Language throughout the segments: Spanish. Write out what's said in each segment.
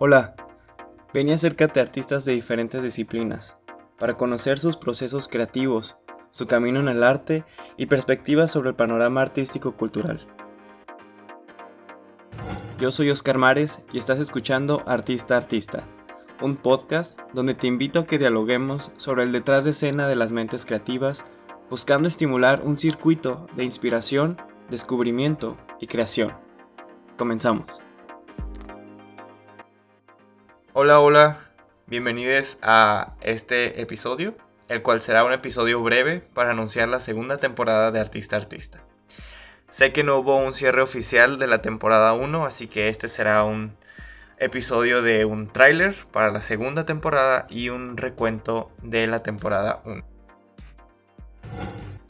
Hola, ven y acércate a artistas de diferentes disciplinas para conocer sus procesos creativos, su camino en el arte y perspectivas sobre el panorama artístico-cultural. Yo soy Oscar Mares y estás escuchando Artista Artista, un podcast donde te invito a que dialoguemos sobre el detrás de escena de las mentes creativas, buscando estimular un circuito de inspiración, descubrimiento y creación. Comenzamos. Hola, hola, bienvenidos a este episodio, el cual será un episodio breve para anunciar la segunda temporada de Artista Artista. Sé que no hubo un cierre oficial de la temporada 1, así que este será un episodio de un tráiler para la segunda temporada y un recuento de la temporada 1.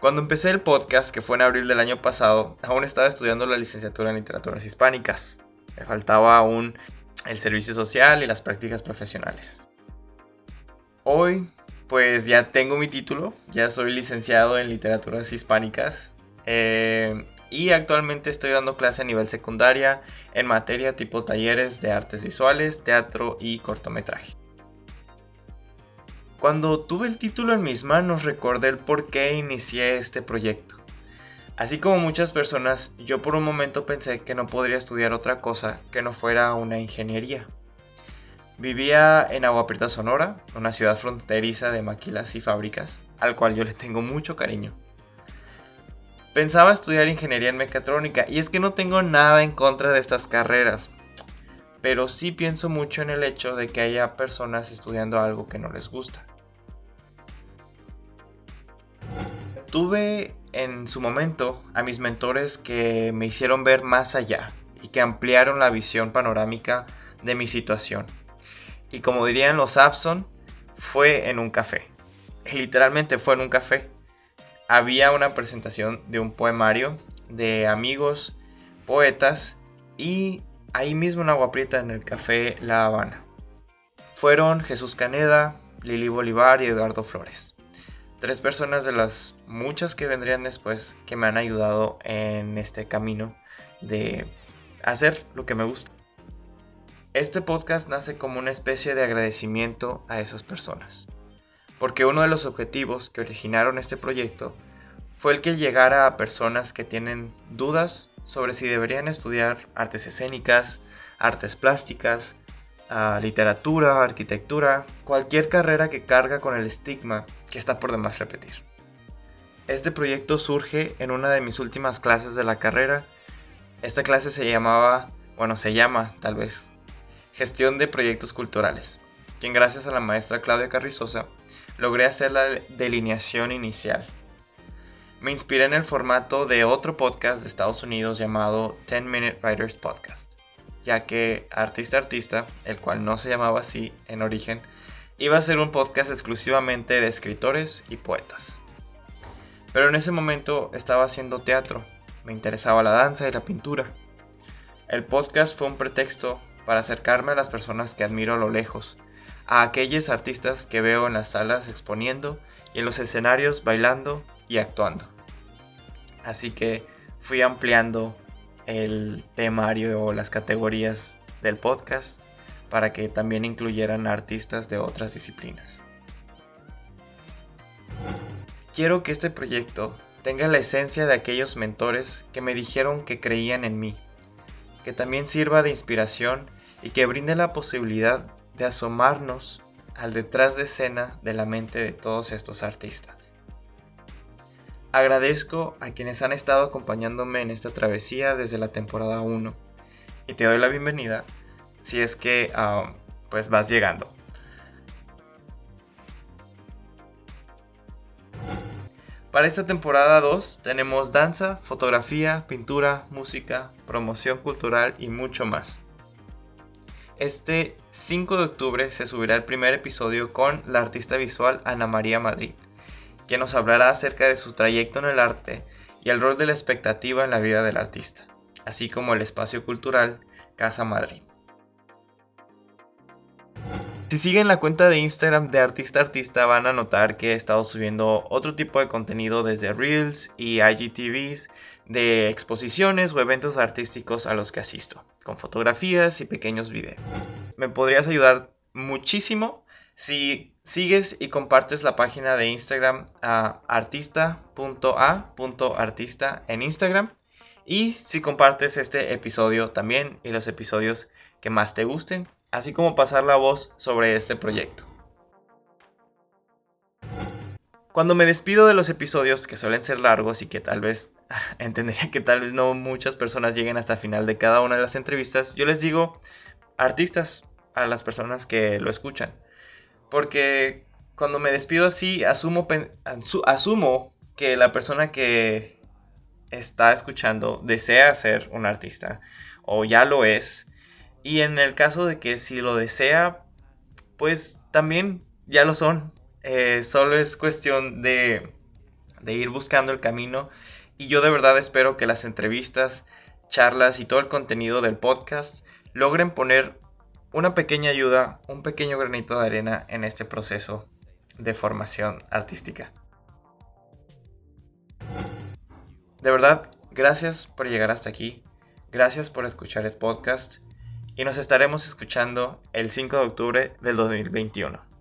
Cuando empecé el podcast, que fue en abril del año pasado, aún estaba estudiando la licenciatura en literaturas hispánicas. Me faltaba aún el servicio social y las prácticas profesionales. Hoy, pues ya tengo mi título, ya soy licenciado en literaturas hispánicas eh, y actualmente estoy dando clase a nivel secundaria en materia tipo talleres de artes visuales, teatro y cortometraje. Cuando tuve el título en mis manos recordé el por qué inicié este proyecto. Así como muchas personas, yo por un momento pensé que no podría estudiar otra cosa que no fuera una ingeniería. Vivía en Agua Prieta, Sonora, una ciudad fronteriza de maquilas y fábricas, al cual yo le tengo mucho cariño. Pensaba estudiar ingeniería en mecatrónica y es que no tengo nada en contra de estas carreras, pero sí pienso mucho en el hecho de que haya personas estudiando algo que no les gusta. Tuve en su momento a mis mentores que me hicieron ver más allá y que ampliaron la visión panorámica de mi situación. Y como dirían los Abson, fue en un café. Literalmente fue en un café. Había una presentación de un poemario de amigos, poetas y ahí mismo en Agua Prieta en el café La Habana. Fueron Jesús Caneda, Lili Bolívar y Eduardo Flores tres personas de las muchas que vendrían después que me han ayudado en este camino de hacer lo que me gusta. Este podcast nace como una especie de agradecimiento a esas personas, porque uno de los objetivos que originaron este proyecto fue el que llegara a personas que tienen dudas sobre si deberían estudiar artes escénicas, artes plásticas, literatura, arquitectura, cualquier carrera que carga con el estigma que está por demás repetir. Este proyecto surge en una de mis últimas clases de la carrera. Esta clase se llamaba, bueno, se llama tal vez, Gestión de Proyectos Culturales, quien gracias a la maestra Claudia Carrizosa logré hacer la delineación inicial. Me inspiré en el formato de otro podcast de Estados Unidos llamado 10 Minute Writers Podcast ya que Artista Artista, el cual no se llamaba así en origen, iba a ser un podcast exclusivamente de escritores y poetas. Pero en ese momento estaba haciendo teatro, me interesaba la danza y la pintura. El podcast fue un pretexto para acercarme a las personas que admiro a lo lejos, a aquellos artistas que veo en las salas exponiendo y en los escenarios bailando y actuando. Así que fui ampliando el temario o las categorías del podcast para que también incluyeran artistas de otras disciplinas. Quiero que este proyecto tenga la esencia de aquellos mentores que me dijeron que creían en mí, que también sirva de inspiración y que brinde la posibilidad de asomarnos al detrás de escena de la mente de todos estos artistas. Agradezco a quienes han estado acompañándome en esta travesía desde la temporada 1 y te doy la bienvenida si es que ah, pues vas llegando. Para esta temporada 2 tenemos danza, fotografía, pintura, música, promoción cultural y mucho más. Este 5 de octubre se subirá el primer episodio con la artista visual Ana María Madrid que nos hablará acerca de su trayecto en el arte y el rol de la expectativa en la vida del artista, así como el espacio cultural Casa Madrid. Si siguen la cuenta de Instagram de Artista Artista van a notar que he estado subiendo otro tipo de contenido desde Reels y IGTVs de exposiciones o eventos artísticos a los que asisto, con fotografías y pequeños videos. Me podrías ayudar muchísimo si sigues y compartes la página de Instagram a artista.a.artista en Instagram y si compartes este episodio también y los episodios que más te gusten, así como pasar la voz sobre este proyecto. Cuando me despido de los episodios que suelen ser largos y que tal vez entendería que tal vez no muchas personas lleguen hasta el final de cada una de las entrevistas, yo les digo artistas a las personas que lo escuchan. Porque cuando me despido así, asumo, asumo que la persona que está escuchando desea ser un artista o ya lo es. Y en el caso de que si lo desea, pues también ya lo son. Eh, solo es cuestión de, de ir buscando el camino. Y yo de verdad espero que las entrevistas, charlas y todo el contenido del podcast logren poner una pequeña ayuda, un pequeño granito de arena en este proceso de formación artística. De verdad, gracias por llegar hasta aquí, gracias por escuchar el podcast y nos estaremos escuchando el 5 de octubre del 2021.